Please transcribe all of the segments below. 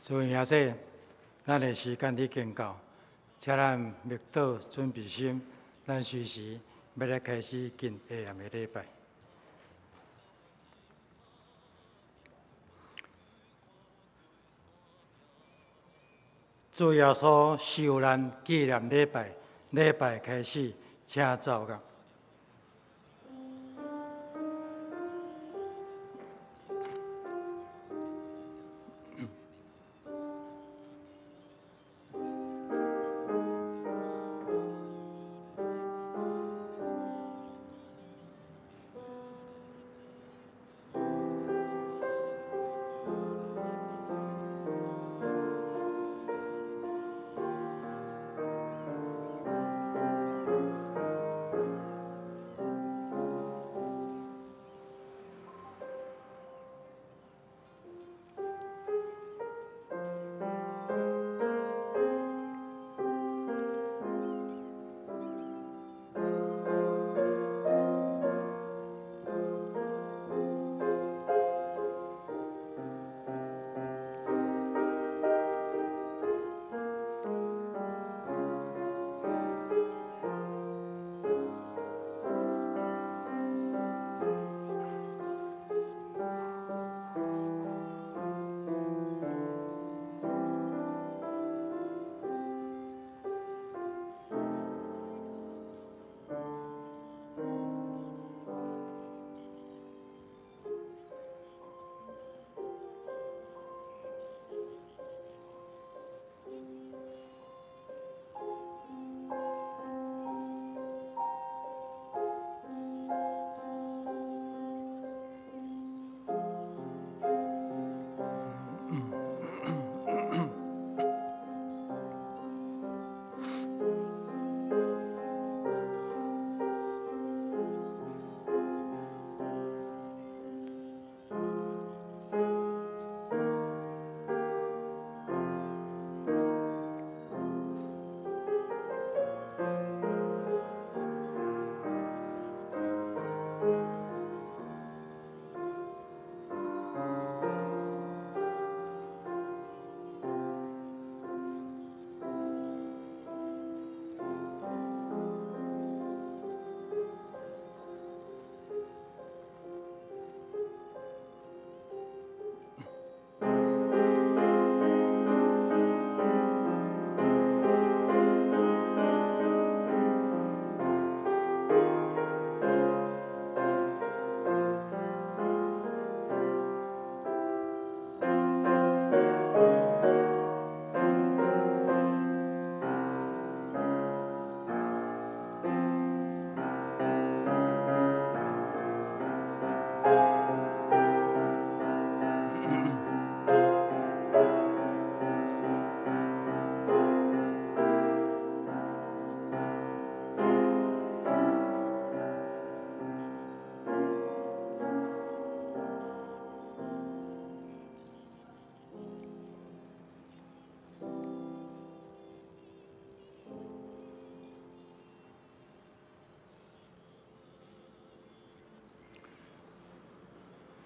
所以也说，咱的时间已经到，请咱默祷准备心，咱随时要来开始进下暗的礼拜。主耶稣受难纪念礼拜，礼拜开始，请走个。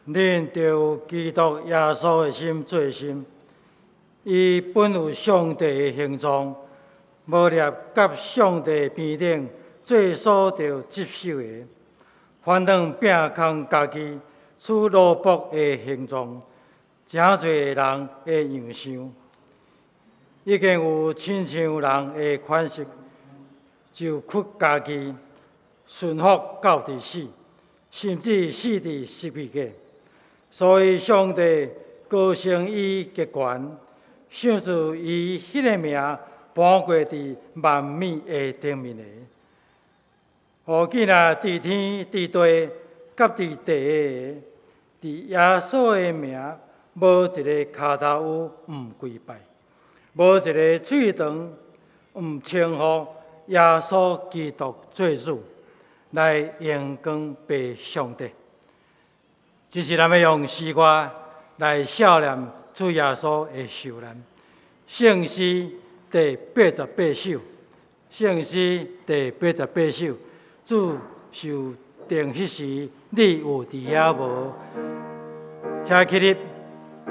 恁著有基督耶稣的心最心，伊本有上帝的形状，无立甲上帝边顶，最所着接受的，反正拼空家己，取奴仆的形状，真侪人的样相，已经有亲像人的款式，就屈家己，顺服到底死，甚至死伫十字架。所以，上帝高升伊极悬，赏赐伊迄个名，颁过伫万民的顶面的。何见啊？伫天、伫地、甲伫地的，伫耶稣的名，无一个脚头有毋跪拜，无一个喙长毋称呼耶稣基督做主，来荣光俾上帝。就是咱要用诗歌来纪念主耶稣的受难。圣诗第八十八首，圣诗第八十八首，主受定迄时，你有伫遐无？请起立，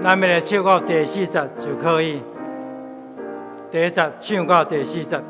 咱们来唱到第四十就可以。第一节唱到第四节。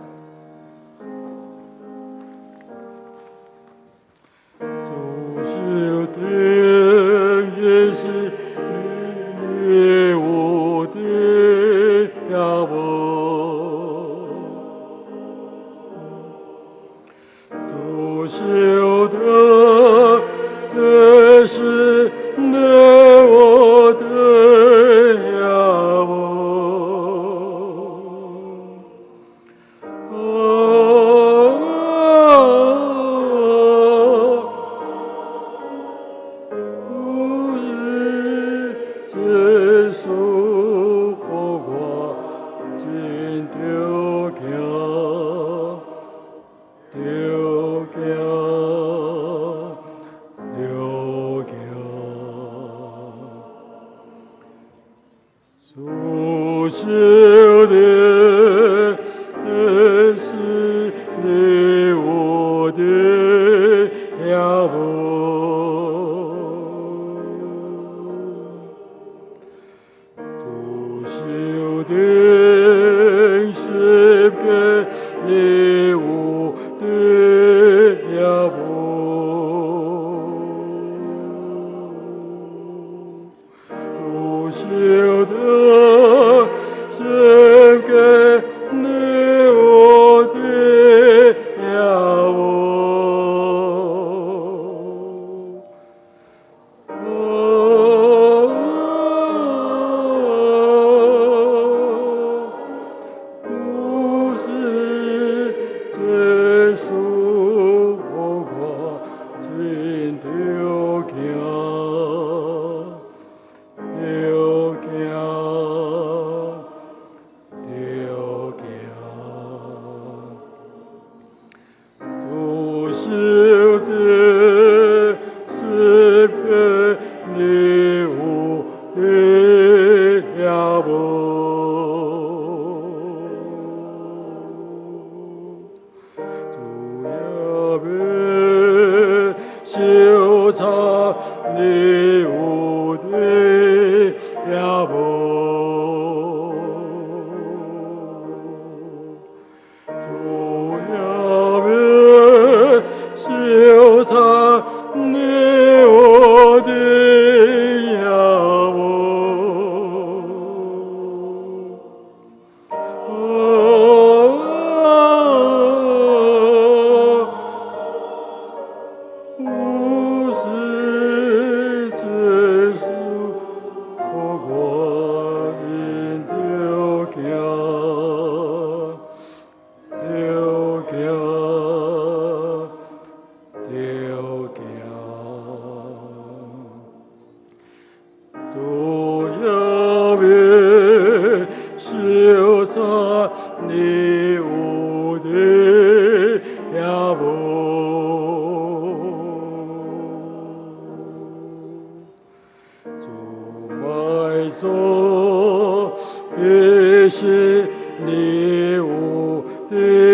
你是你无敌。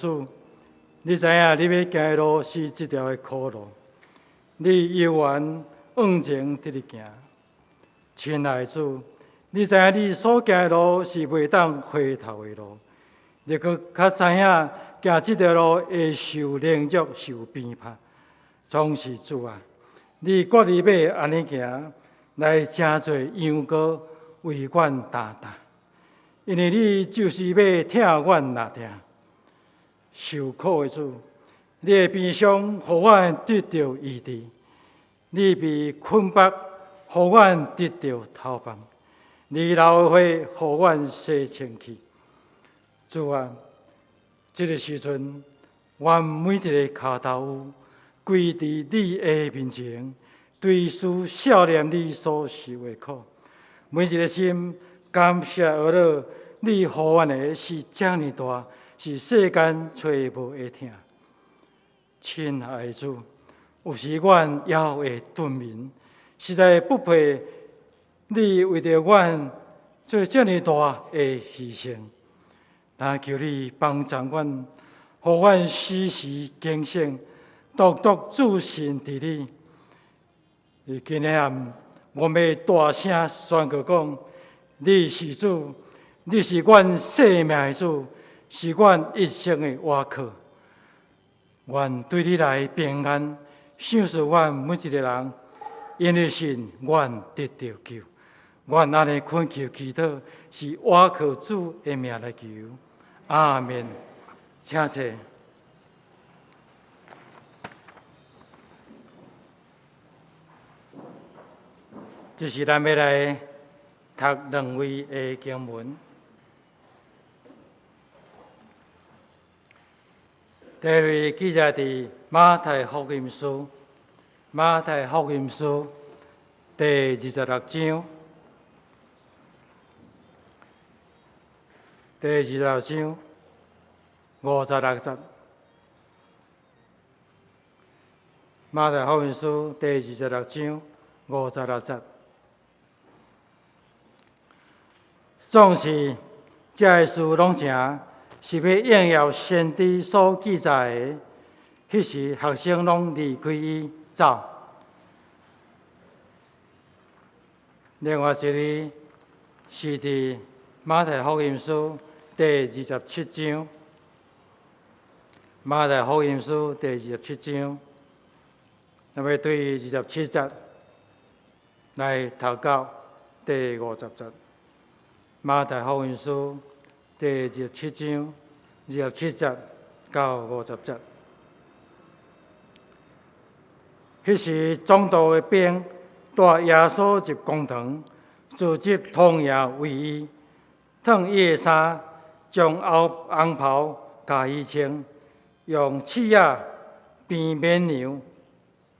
主，你知影你要行的路是这条的苦路，你永远往前直直行。亲爱的主，你知影你所行的路是袂当回头的路，你阁较知影行即条路会受凌辱、受鞭挞，总是主啊！你国里要安尼行，来真济羊羔为阮担担，因为你就是要疼阮哪疼，受苦的主，你的悲伤，互阮得到医治；你被捆绑，互阮得到逃亡；你流的血，互阮洗清气。主啊，这个时阵，阮每一个脚头有跪伫你的面前，随思少年你所受的苦，每一个心感谢而乐。你互阮的是遮尔大，是世间找无的疼。亲爱的主，有时阮也会顿眠，实在不配你为着阮做遮尔大的牺牲。但求你帮助阮，互阮时时警醒，独独自信伫你。而今日暗，我们大声宣告讲：你是主，你是阮生命的主，是阮一生的依靠。愿对你来平安，赏赐阮每一个人，因为信，愿得到救。愿安尼恳求祈祷，是依靠主的名来求。阿门，请坐。就是咱要来读两位的经文。第二位记载伫马太福音书，马太福音书第二十六章。第二十六章五十六节，马太福音书第二十六章五十六节，总是这事拢成，是要应验先知所记载的。迄时学生拢离开伊走。另外一个是伫马太福音书。第二十七章，马太福音书第二十七章，那么对二十七节来祷告第五十节。马太福音书第二十七章二十七节到五十节。迄时，总督的兵带耶稣入公堂，自执铜牙为衣，烫伊的衫。将红红袍甲伊穿，用刺仔编绵羊，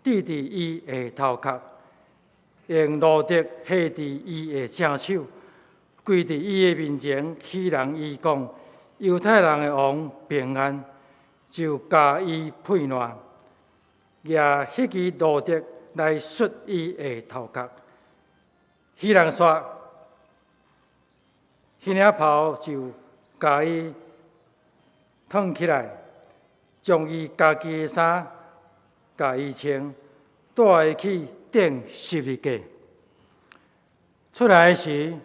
戴伫伊的头壳，用露滴抹伫伊的正手，跪伫伊的面前，希人伊讲：犹太人的王平安，就甲伊配烂，也迄支露滴来摔伊的头壳。希人说：迄领袍就。甲伊烫起来，将伊家己的衫甲伊穿，带伊去顶十字架。出来时，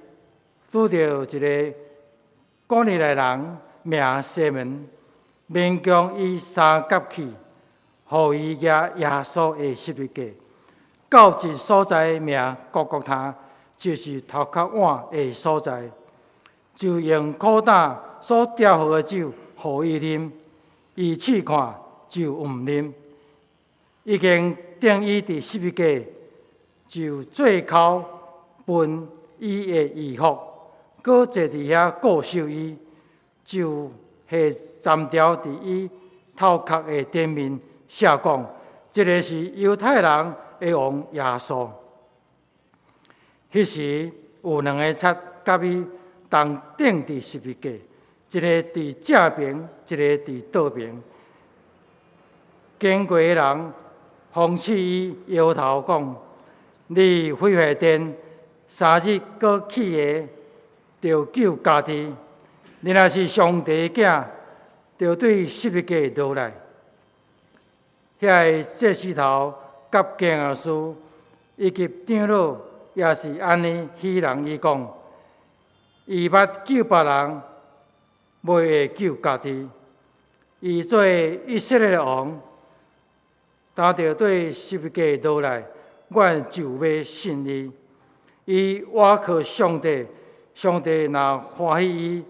拄着一个古利奈人名西门，勉强伊三角去，互伊举耶稣的十字架，到一所在名各各他，就是头壳碗的所在。就用苦胆所调好的酒，互伊啉，伊试看就毋啉。已经定伊伫十字架，就最后分伊的衣服，搁坐伫遐顾守伊，就下斩条伫伊头壳的顶面，写讲：这个是犹太人的王耶稣。迄时有两个贼甲伊。同钉伫十字架，一个伫正边，一个伫倒边。经过的人讽刺伊摇头讲：“你毁坏殿，三日阁起来，着救家己。你若是上帝的囝，着对十字架落来。”遐个这石头甲经学士以及长老也是安尼，希人伊讲。伊捌救别人，袂会救家己。伊做以色列王，担着对十架倒来，阮就要信伊。伊倚靠上帝，上帝若欢喜伊，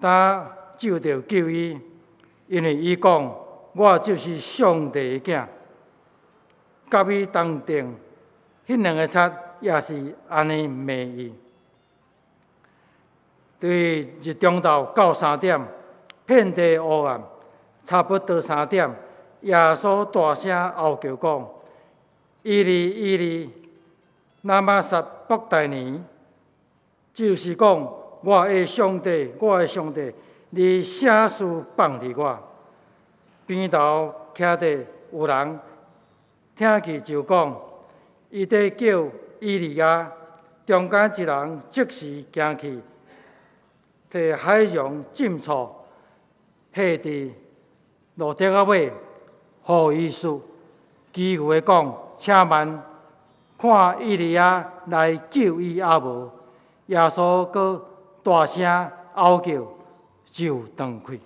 担就着救伊，因为伊讲：我就是上帝的囝。甲伊同定，迄两个贼也是安尼骂伊。对日中昼到三点。遍地黑暗，差不多三点，耶稣大声嚎叫讲：“伊利伊利，拉玛撒伯大尼，就是讲我的上帝，我的上帝，你啥事放伫我？”边头徛着有人，听去就讲：“伊在叫伊利亚。”中间一人即时行去，替海上浸错。下伫路顶仔尾，予伊说，几乎的讲，请慢，看伊利亚来救伊阿无。耶稣阁大声哀叫，就断气。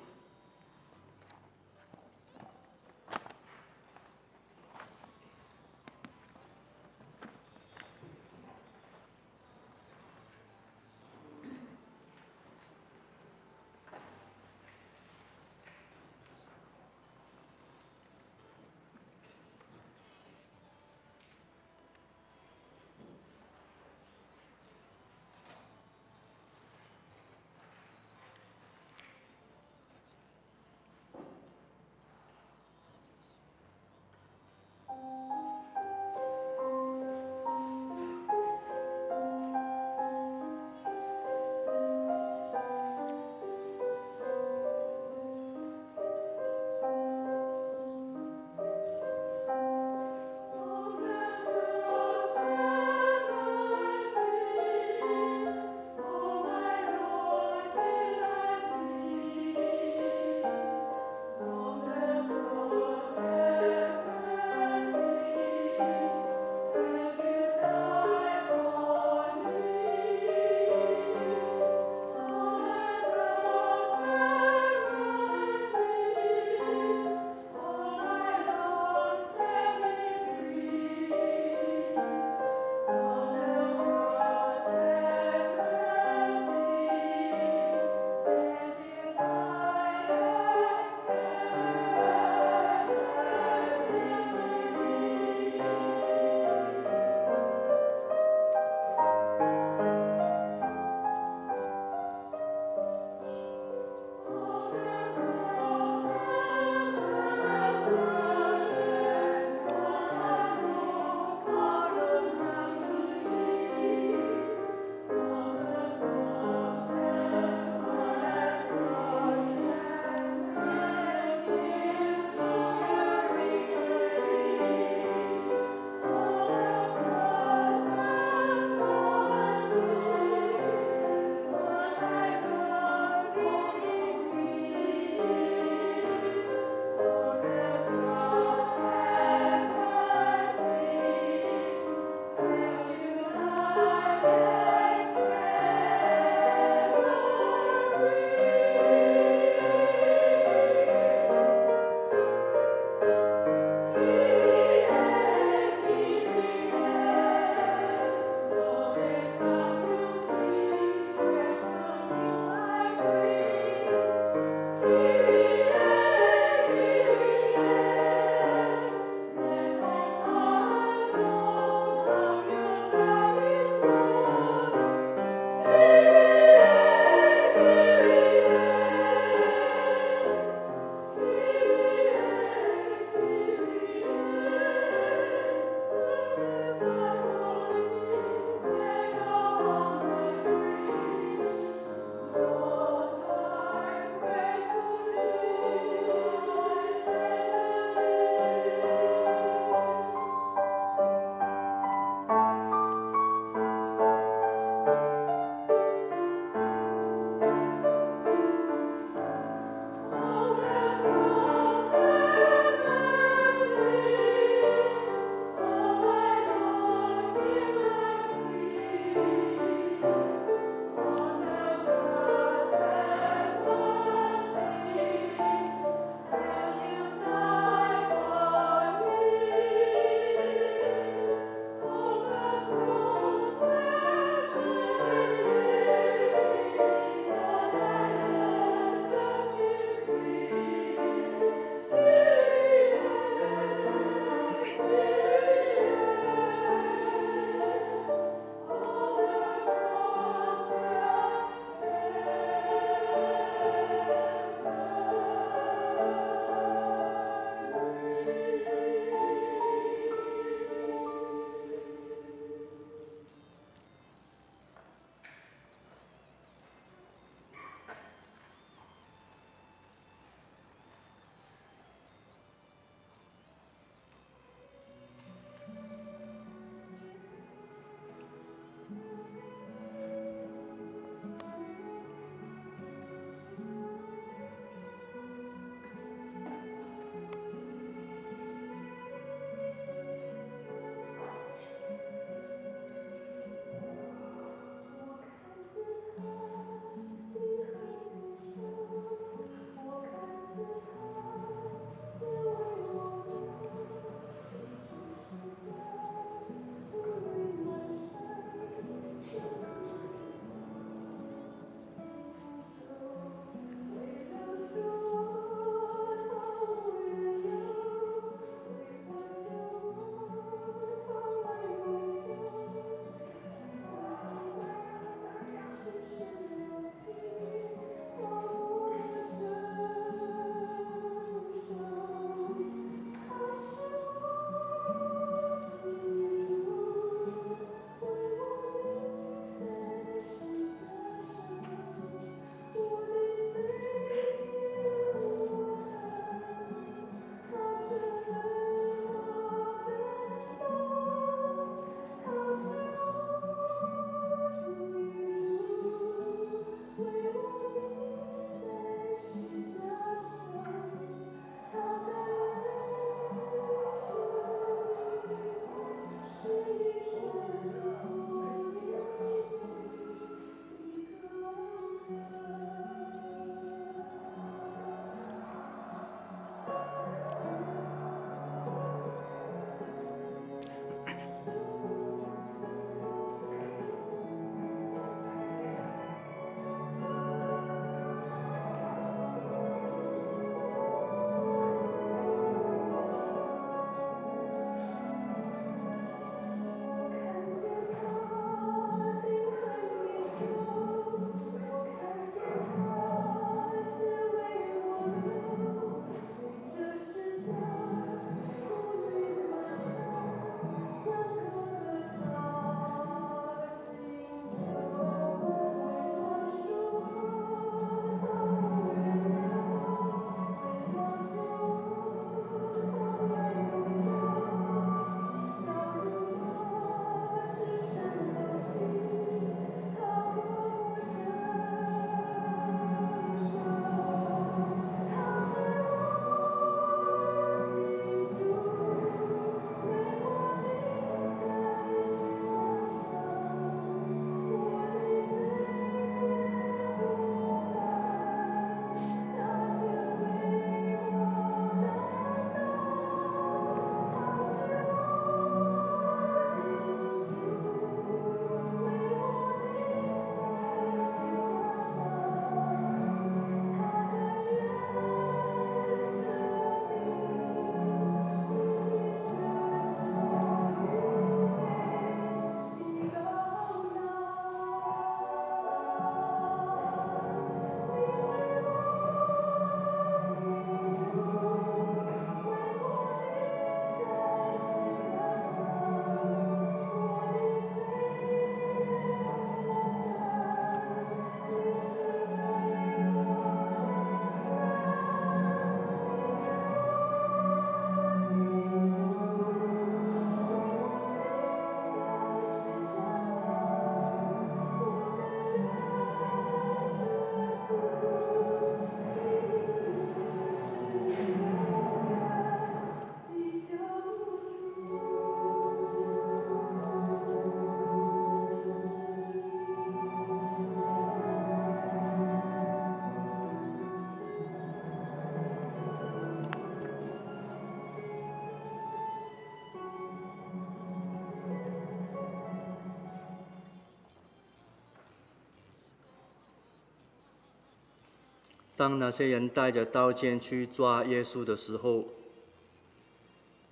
当那些人带着刀剑去抓耶稣的时候，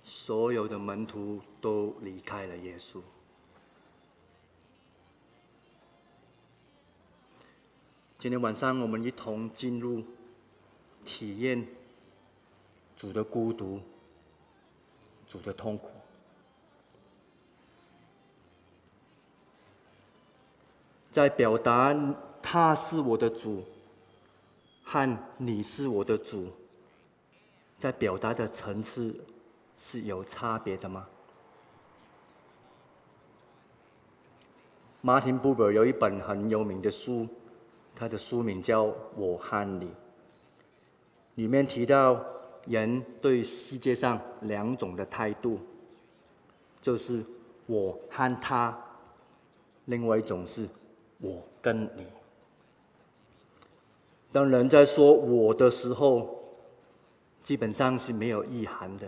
所有的门徒都离开了耶稣。今天晚上，我们一同进入体验主的孤独、主的痛苦。在表达他是我的主和你是我的主，在表达的层次是有差别的吗？马丁·布伯有一本很有名的书。他的书名叫《我和你》，里面提到人对世界上两种的态度，就是我和他，另外一种是我跟你。当人在说我的时候，基本上是没有意涵的；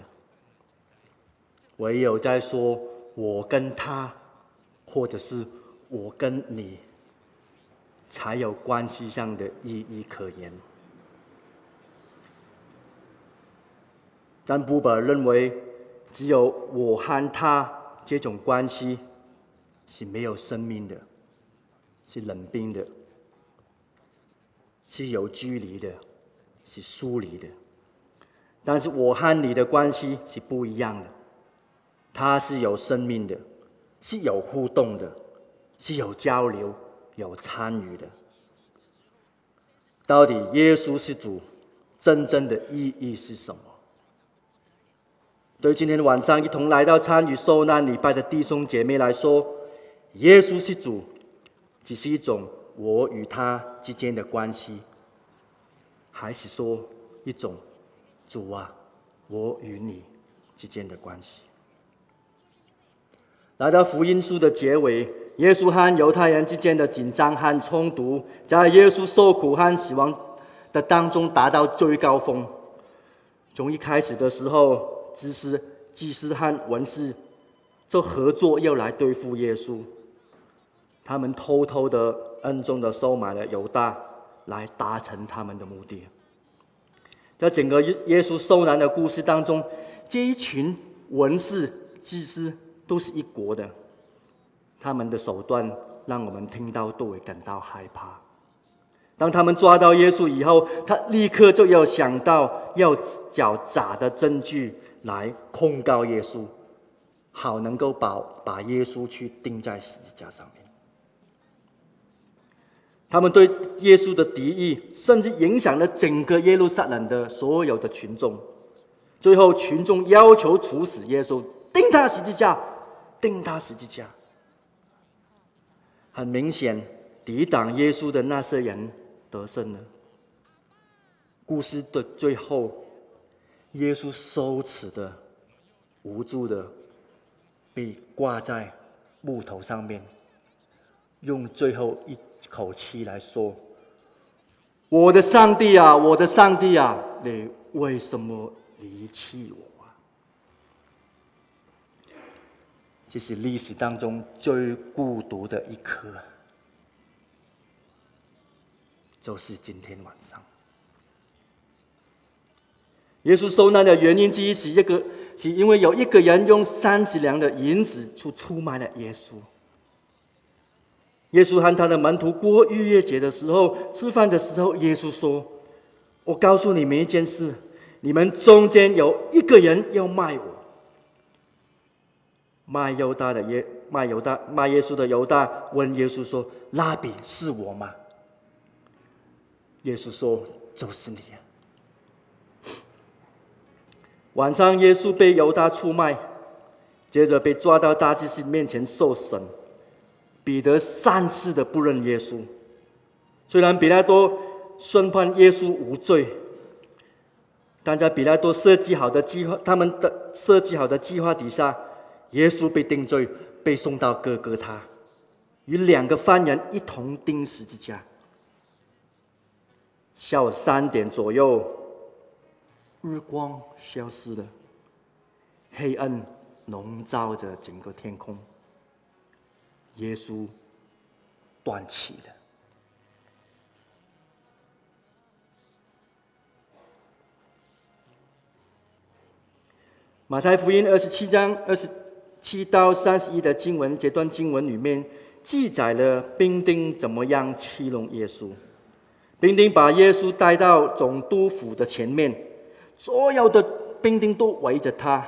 唯有在说我跟他，或者是我跟你。才有关系上的意义可言。但布伯认为，只有我和他这种关系是没有生命的，是冷冰的，是有距离的，是疏离的。但是我和你的关系是不一样的，它是有生命的，是有互动的，是有交流。有参与的，到底耶稣是主，真正的意义是什么？对今天晚上一同来到参与受难礼拜的弟兄姐妹来说，耶稣是主，只是一种我与他之间的关系，还是说一种主啊，我与你之间的关系？来到福音书的结尾。耶稣和犹太人之间的紧张和冲突，在耶稣受苦和死亡的当中达到最高峰。从一开始的时候，祭司、祭司和文士就合作要来对付耶稣。他们偷偷的、暗中的收买了犹大，来达成他们的目的。在整个耶耶稣受难的故事当中，这一群文士、祭司都是一国的。他们的手段让我们听到都会感到害怕。当他们抓到耶稣以后，他立刻就要想到要找假的证据来控告耶稣，好能够把把耶稣去钉在十字架上面。他们对耶稣的敌意，甚至影响了整个耶路撒冷的所有的群众。最后，群众要求处死耶稣，钉他十字架，钉他十字架。很明显，抵挡耶稣的那些人得胜了。故事的最后，耶稣羞耻的、无助的被挂在木头上面，用最后一口气来说：“我的上帝啊，我的上帝啊，你为什么离弃我啊？”这是历史当中最孤独的一刻，就是今天晚上。耶稣受难的原因之一是一个，是因为有一个人用三十两的银子去出卖了耶稣。耶稣和他的门徒过逾越节的时候，吃饭的时候，耶稣说：“我告诉你们一件事，你们中间有一个人要卖我。”卖犹大的耶卖犹大卖耶稣的犹大问耶稣说：“拉比是我吗？”耶稣说：“就是你啊。”晚上，耶稣被犹大出卖，接着被抓到大祭司面前受审。彼得三次的不认耶稣，虽然彼拉多宣判耶稣无罪，但在彼拉多设计好的计划，他们的设计好的计划底下。耶稣被定罪，被送到哥哥他，与两个犯人一同钉十字架。下午三点左右，日光消失了，黑暗笼罩着整个天空。耶稣断气了。马太福音二十七章二十七到三十一的经文，这段经文里面记载了兵丁怎么样欺弄耶稣。兵丁把耶稣带到总督府的前面，所有的兵丁都围着他，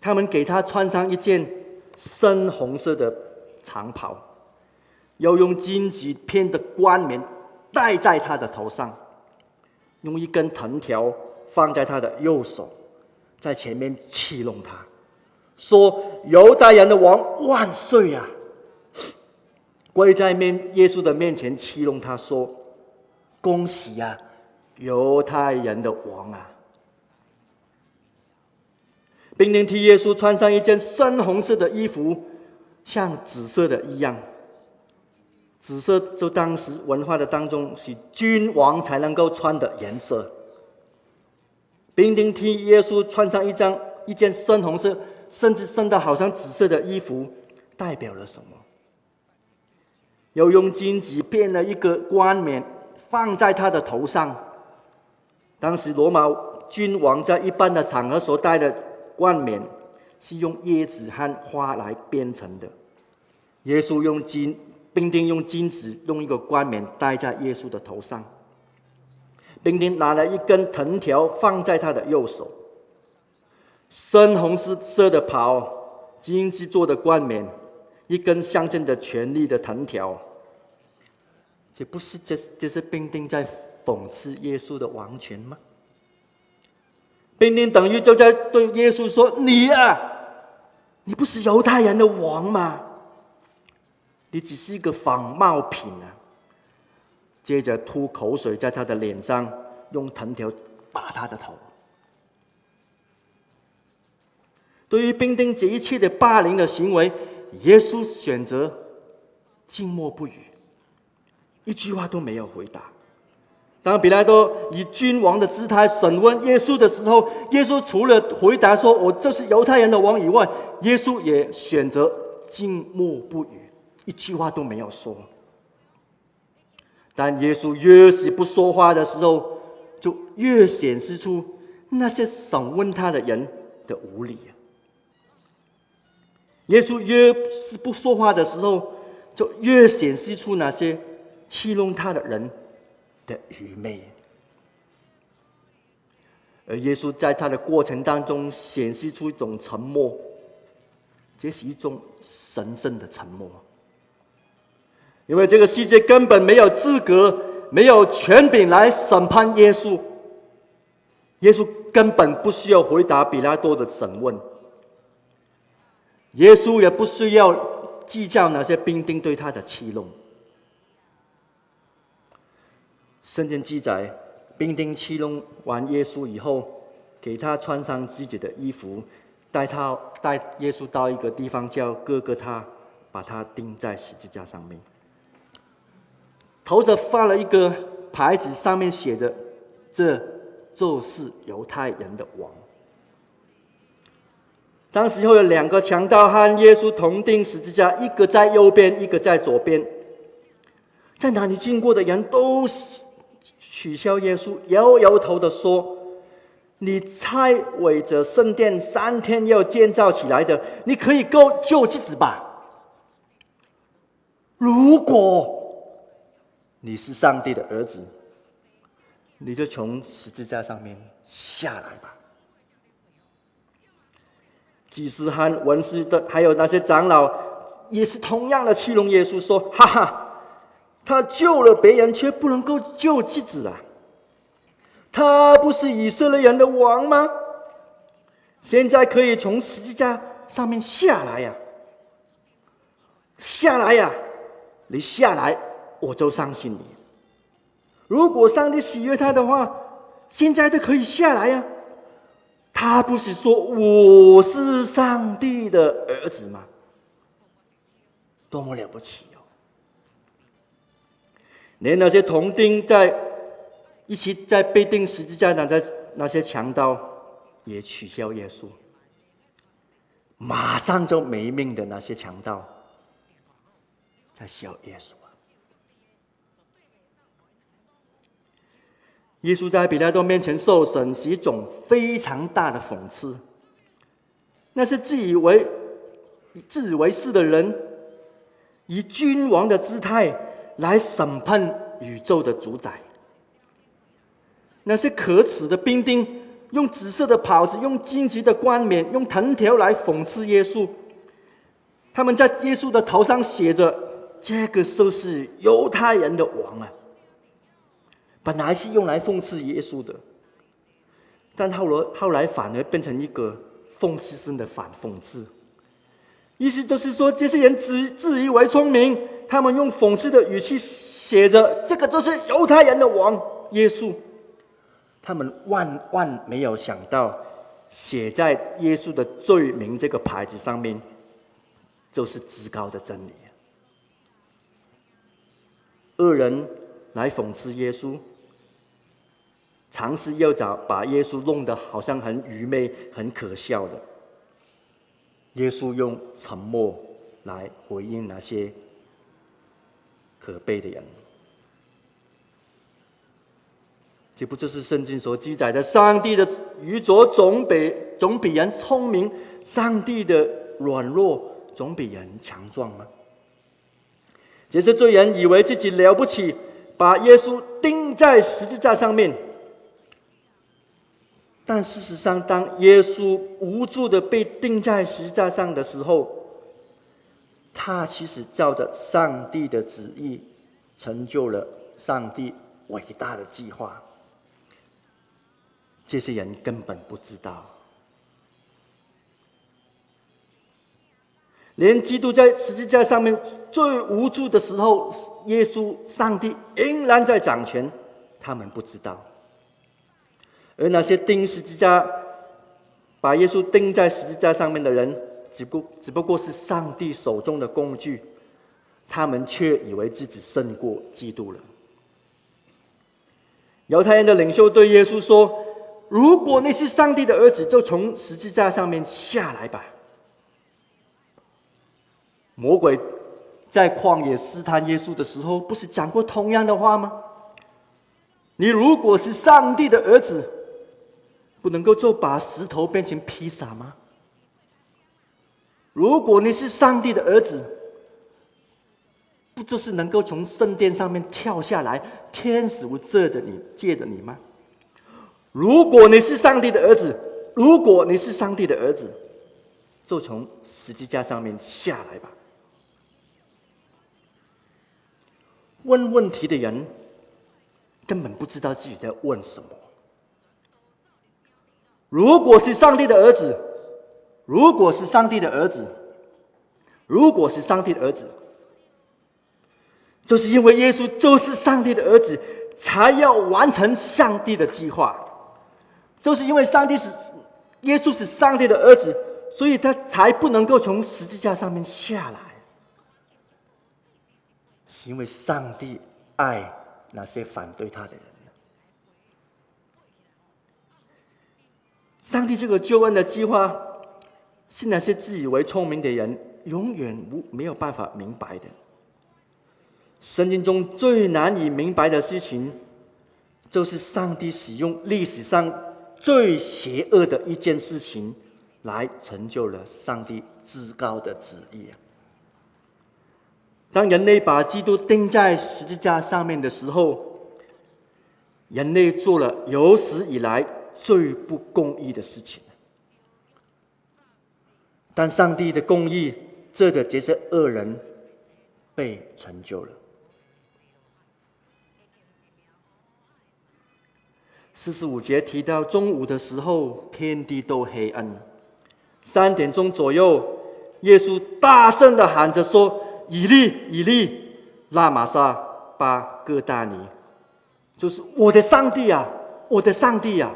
他们给他穿上一件深红色的长袍，又用荆棘编的冠冕戴在他的头上，用一根藤条放在他的右手，在前面戏弄他，说：“犹太人的王万岁啊！”跪在面耶稣的面前戏弄他说。恭喜呀、啊，犹太人的王啊！兵丁替耶稣穿上一件深红色的衣服，像紫色的一样。紫色就当时文化的当中是君王才能够穿的颜色。兵丁替耶稣穿上一张一件深红色，甚至深到好像紫色的衣服，代表了什么？又用荆棘编了一个冠冕。放在他的头上。当时罗马君王在一般的场合所戴的冠冕，是用叶子和花来编成的。耶稣用金兵丁用金子用一个冠冕戴在耶稣的头上。兵丁拿了一根藤条放在他的右手。深红色色的袍，金子做的冠冕，一根象征着权力的藤条。这不是这这是兵丁在讽刺耶稣的王权吗？兵丁等于就在对耶稣说：“你啊，你不是犹太人的王吗？你只是一个仿冒品啊！”接着吐口水在他的脸上，用藤条打他的头。对于兵丁这一切的霸凌的行为，耶稣选择静默不语。一句话都没有回答。当比拉多以君王的姿态审问耶稣的时候，耶稣除了回答说“我就是犹太人的王”以外，耶稣也选择静默不语，一句话都没有说。但耶稣越是不说话的时候，就越显示出那些审问他的人的无理。耶稣越是不说话的时候，就越显示出那些。戏弄他的人的愚昧，而耶稣在他的过程当中显示出一种沉默，这是一种神圣的沉默，因为这个世界根本没有资格、没有权柄来审判耶稣，耶稣根本不需要回答比拉多的审问，耶稣也不需要计较那些兵丁对他的欺弄。圣经记载，兵丁戏弄完耶稣以后，给他穿上自己的衣服，带他带耶稣到一个地方叫哥哥他，把他钉在十字架上面。头上放了一个牌子，上面写着：“这就是犹太人的王。”当时候有两个强盗和耶稣同钉十字架，一个在右边，一个在左边。在哪里经过的人都。取笑耶稣，摇摇头的说：“你拆毁着圣殿，三天要建造起来的，你可以够救自己吧？如果你是上帝的儿子，你就从十字架上面下来吧。”祭司和文士的，还有那些长老，也是同样的戏弄耶稣，说：“哈哈。”他救了别人，却不能够救自己啊！他不是以色列人的王吗？现在可以从十字架上面下来呀！下来呀！你下来，我就相信你。如果上帝喜悦他的话，现在都可以下来呀！他不是说我是上帝的儿子吗？多么了不起！连那些同钉在一起在被钉十字架上的那些强盗也取消耶稣，马上就没命的那些强盗在笑耶稣啊！耶稣在彼拉多面前受审是一种非常大的讽刺，那些自以为自以为是的人，以君王的姿态来审判宇宙的主宰。那些可耻的兵丁，用紫色的袍子，用荆棘的冠冕，用藤条来讽刺耶稣。他们在耶稣的头上写着：“这个就是犹太人的王啊！”本来是用来讽刺耶稣的，但后来后来反而变成一个讽刺性的反讽刺。意思就是说，这些人自自以为聪明，他们用讽刺的语气写着：“这个就是犹太人的王耶稣。”他们万万没有想到，写在耶稣的罪名这个牌子上面，就是至高的真理。恶人来讽刺耶稣，尝试要找把耶稣弄得好像很愚昧、很可笑的。耶稣用沉默来回应那些可悲的人。这不就是圣经所记载的：上帝的愚拙总比总比人聪明，上帝的软弱总比人强壮吗？这些罪人以为自己了不起，把耶稣钉在十字架上面。但事实上，当耶稣无助的被钉在十字架上的时候，他其实照着上帝的旨意，成就了上帝伟大的计划。这些人根本不知道，连基督在十字架上面最无助的时候，耶稣、上帝仍然在掌权，他们不知道。而那些钉十字架、把耶稣钉在十字架上面的人，只不只不过是上帝手中的工具，他们却以为自己胜过基督了。犹太人的领袖对耶稣说。如果你是上帝的儿子，就从十字架上面下来吧。魔鬼在旷野试探耶稣的时候，不是讲过同样的话吗？你如果是上帝的儿子，不能够就把石头变成披萨吗？如果你是上帝的儿子，不就是能够从圣殿上面跳下来，天使会遮着你，借着你吗？如果你是上帝的儿子，如果你是上帝的儿子，就从十字架上面下来吧。问问题的人根本不知道自己在问什么。如果是上帝的儿子，如果是上帝的儿子，如果是上帝的儿子，就是因为耶稣就是上帝的儿子，才要完成上帝的计划。就是因为上帝是耶稣是上帝的儿子，所以他才不能够从十字架上面下来。是因为上帝爱那些反对他的人。上帝这个救恩的计划，是那些自以为聪明的人永远无没有办法明白的。圣经中最难以明白的事情，就是上帝使用历史上。最邪恶的一件事情，来成就了上帝至高的旨意啊。当人类把基督钉在十字架上面的时候，人类做了有史以来最不公义的事情。但上帝的公义，借着这些恶人被成就了。四十五节提到中午的时候，天地都黑暗了。三点钟左右，耶稣大声的喊着说：“以利，以利，拉玛撒巴哥大尼，就是我的上帝啊，我的上帝啊，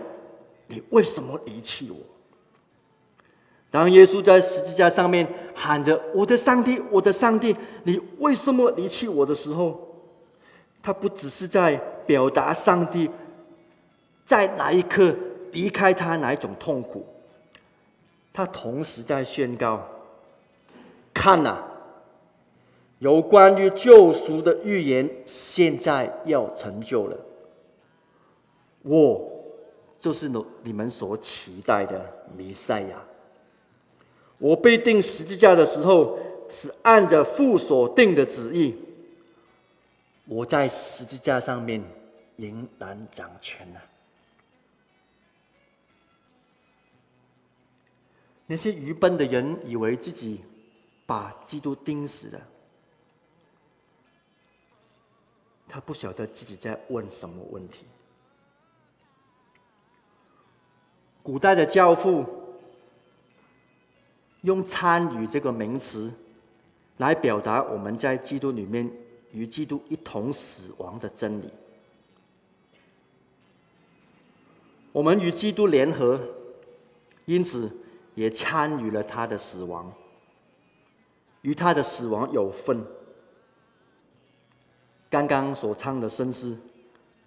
你为什么离弃我？”当耶稣在十字架上面喊着“我的上帝，我的上帝，你为什么离弃我”的时候，他不只是在表达上帝。在哪一刻离开他，哪一种痛苦？他同时在宣告：看呐，有关于救赎的预言现在要成就了。我就是你你们所期待的弥赛亚。我被钉十字架的时候，是按着父所定的旨意。我在十字架上面仍然掌权呢。那些愚笨的人以为自己把基督钉死了，他不晓得自己在问什么问题。古代的教父用“参与”这个名词来表达我们在基督里面与基督一同死亡的真理。我们与基督联合，因此。也参与了他的死亡，与他的死亡有份。刚刚所唱的圣诗，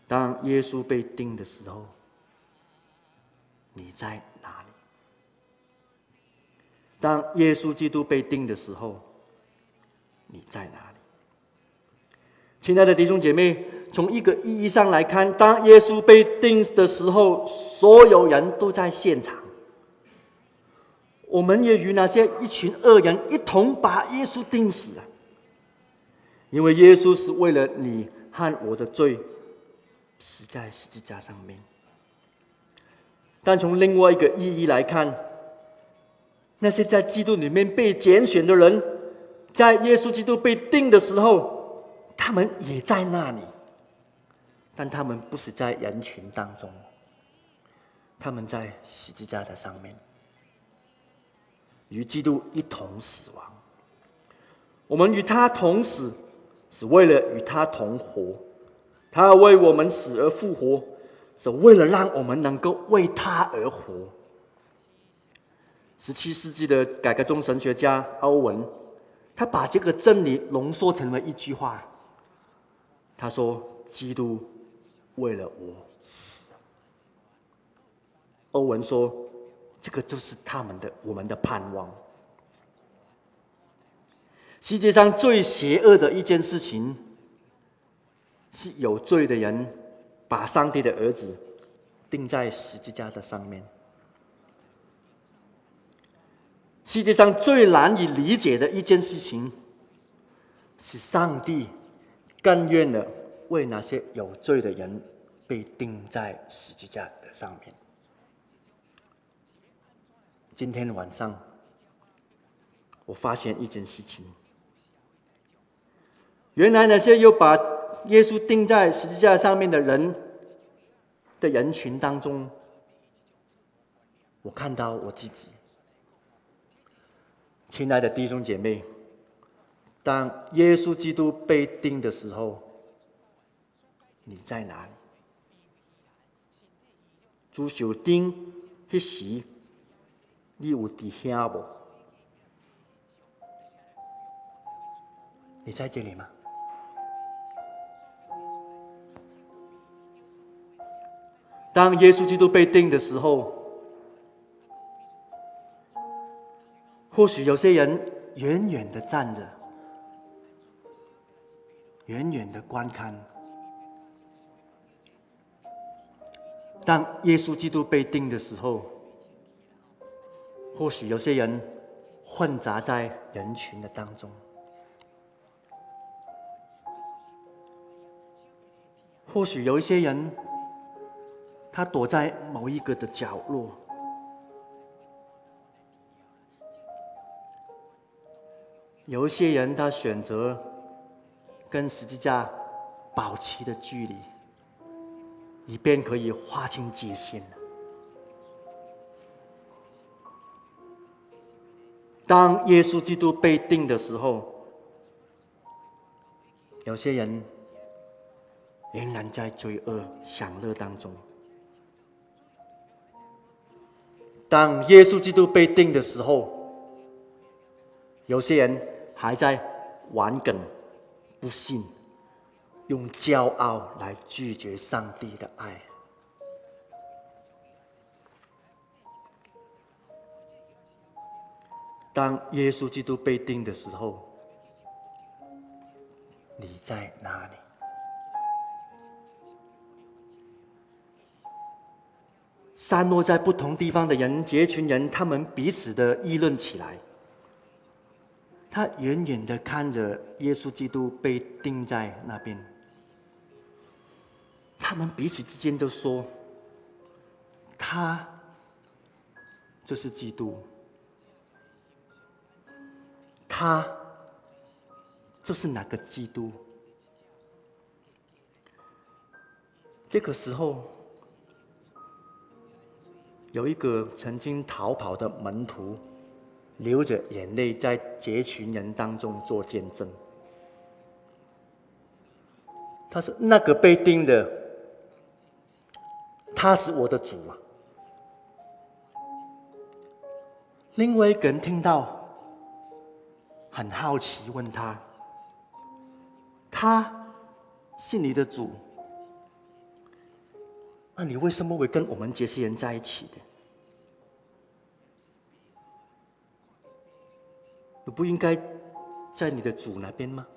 当耶稣被钉的时候，你在哪里？当耶稣基督被钉的时候，你在哪里？亲爱的弟兄姐妹，从一个意义上来看，当耶稣被钉的时候，所有人都在现场。我们也与那些一群恶人一同把耶稣钉死啊！因为耶稣是为了你和我的罪死在十字架上面。但从另外一个意义来看，那些在基督里面被拣选的人，在耶稣基督被钉的时候，他们也在那里，但他们不是在人群当中，他们在十字架的上面。与基督一同死亡，我们与他同死，是为了与他同活。他为我们死而复活，是为了让我们能够为他而活。十七世纪的改革宗神学家欧文，他把这个真理浓缩成了一句话。他说：“基督为了我死。”欧文说。这个就是他们的、我们的盼望。世界上最邪恶的一件事情，是有罪的人把上帝的儿子钉在十字架的上面。世界上最难以理解的一件事情，是上帝甘愿的为那些有罪的人被钉在十字架的上面。今天晚上，我发现一件事情：原来那些又把耶稣钉在十字架上面的人的人群当中，我看到我自己。亲爱的弟兄姐妹，当耶稣基督被钉的时候，你在哪里？主受钉那时。你有在听吗？你在这里吗？当耶稣基督被钉的时候，或许有些人远远的站着，远远的观看。当耶稣基督被钉的时候，或许有些人混杂在人群的当中，或许有一些人他躲在某一个的角落，有一些人他选择跟十字架保持的距离，以便可以划清界限。当耶稣基督被钉的时候，有些人仍然在罪恶享乐当中；当耶稣基督被钉的时候，有些人还在玩梗、不信，用骄傲来拒绝上帝的爱。当耶稣基督被钉的时候，你在哪里？散落在不同地方的人，这群人他们彼此的议论起来。他远远的看着耶稣基督被钉在那边，他们彼此之间都说：“他就是基督，他就是哪个基督？”这个时候。有一个曾经逃跑的门徒，流着眼泪在这群人当中做见证。他是那个被钉的，他是我的主啊。另外一个人听到，很好奇，问他：“他是你的主？”那你为什么会跟我们这些人在一起的？你不应该在你的主那边吗？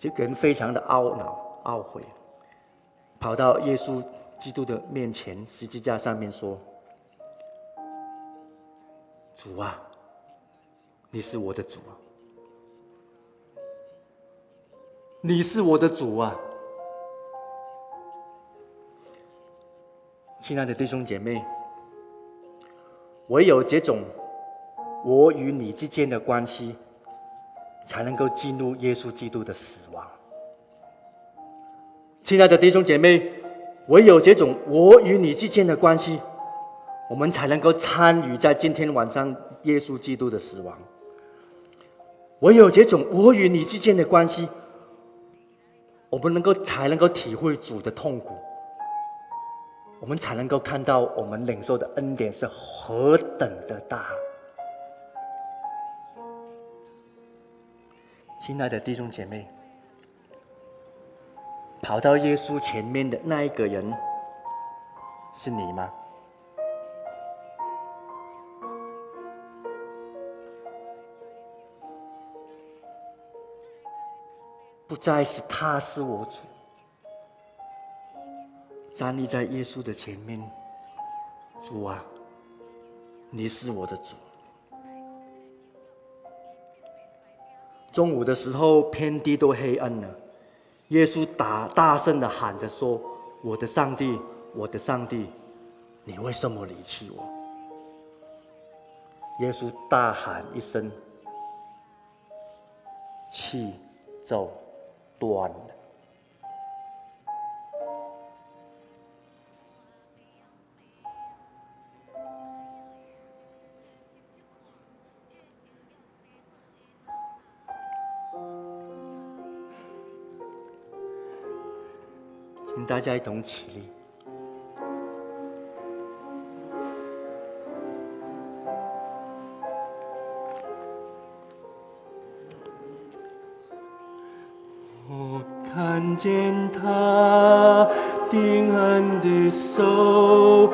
这个人非常的懊恼、懊悔，跑到耶稣基督的面前，十字架上面说：“主啊，你是我的主啊，你是我的主啊。”亲爱的弟兄姐妹，唯有这种我与你之间的关系，才能够进入耶稣基督的死亡。亲爱的弟兄姐妹，唯有这种我与你之间的关系，我们才能够参与在今天晚上耶稣基督的死亡。唯有这种我与你之间的关系，我们能够才能够体会主的痛苦。我们才能够看到我们领受的恩典是何等的大。亲爱的弟兄姐妹，跑到耶稣前面的那一个人是你吗？不再是他是我主。站立在耶稣的前面，主啊，你是我的主。中午的时候，天地都黑暗了。耶稣大大声的喊着说：“我的上帝，我的上帝，你为什么离弃我？”耶稣大喊一声，气就断了。大家一同起立。我看见他钉痕的手，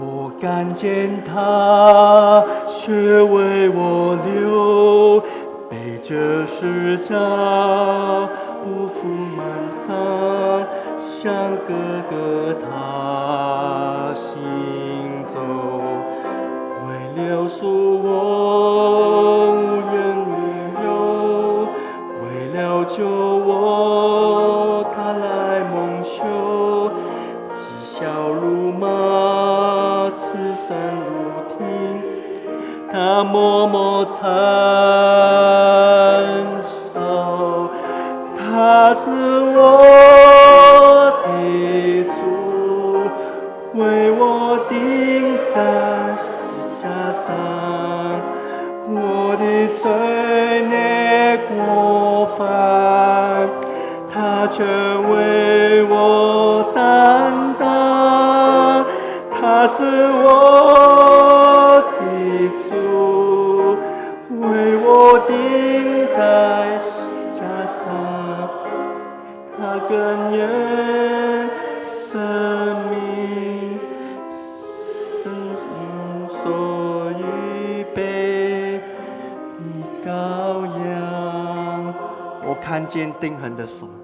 我看见他血为我流，背着十字架，他是我的主，为我顶赞。加上我的罪孽过犯，他却为我担当。他是。羊。我看见钉痕的手。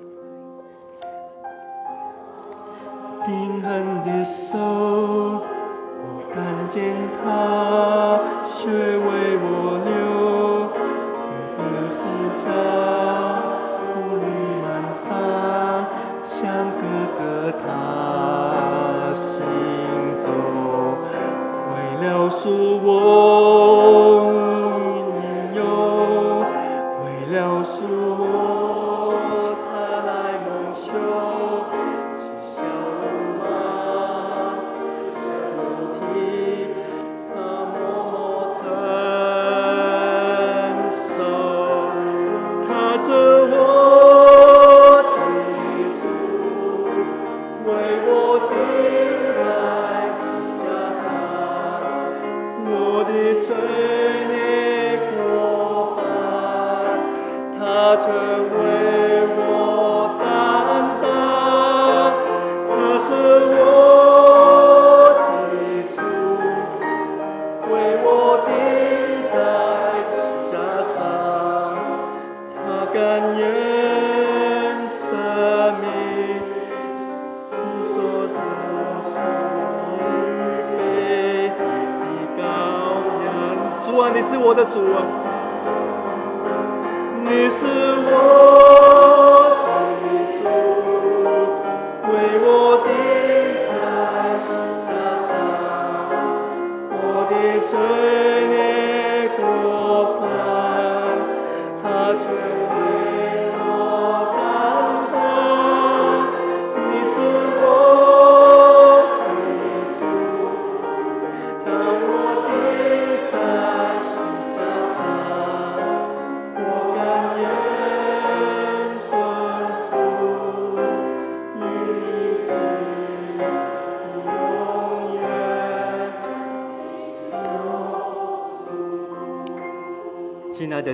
他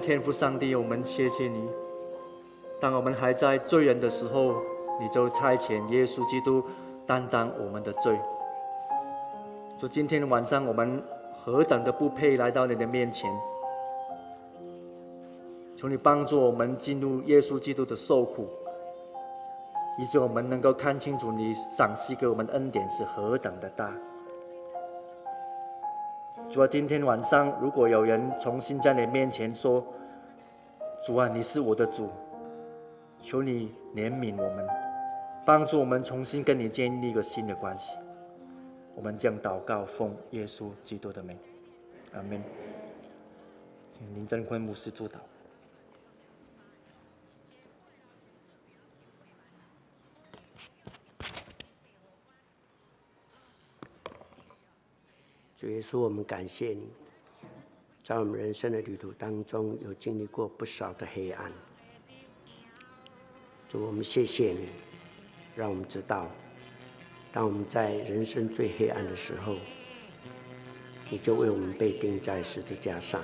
天父上帝，我们谢谢你。当我们还在罪人的时候，你就差遣耶稣基督担当我们的罪。就今天晚上，我们何等的不配来到你的面前。求你帮助我们进入耶稣基督的受苦，以致我们能够看清楚你赏赐给我们恩典是何等的大。说，今天晚上如果有人重新在你面前说：“主啊，你是我的主。”求你怜悯我们，帮助我们重新跟你建立一个新的关系。我们将祷告奉耶稣基督的名，阿门。请林真坤牧师祝祷。主耶稣，我们感谢你，在我们人生的旅途当中，有经历过不少的黑暗。主，我们谢谢你，让我们知道，当我们在人生最黑暗的时候，你就为我们被钉在十字架上。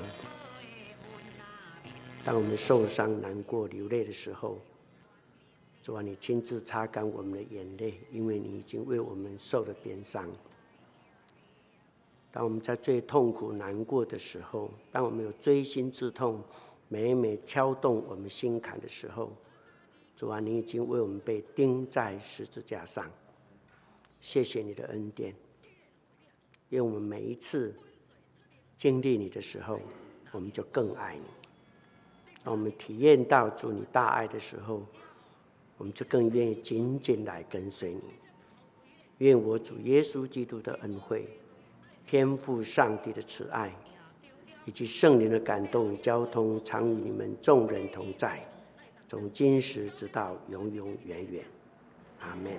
当我们受伤、难过、流泪的时候，主啊，你亲自擦干我们的眼泪，因为你已经为我们受了鞭伤。当我们在最痛苦、难过的时候，当我们有锥心之痛，每每敲动我们心坎的时候，主啊，你已经为我们被钉在十字架上。谢谢你的恩典，愿我们每一次经历你的时候，我们就更爱你；当我们体验到主你大爱的时候，我们就更愿意紧紧来跟随你。愿我主耶稣基督的恩惠。天赋上帝的慈爱，以及圣灵的感动与交通，常与你们众人同在，从今时直到永永远远。阿门。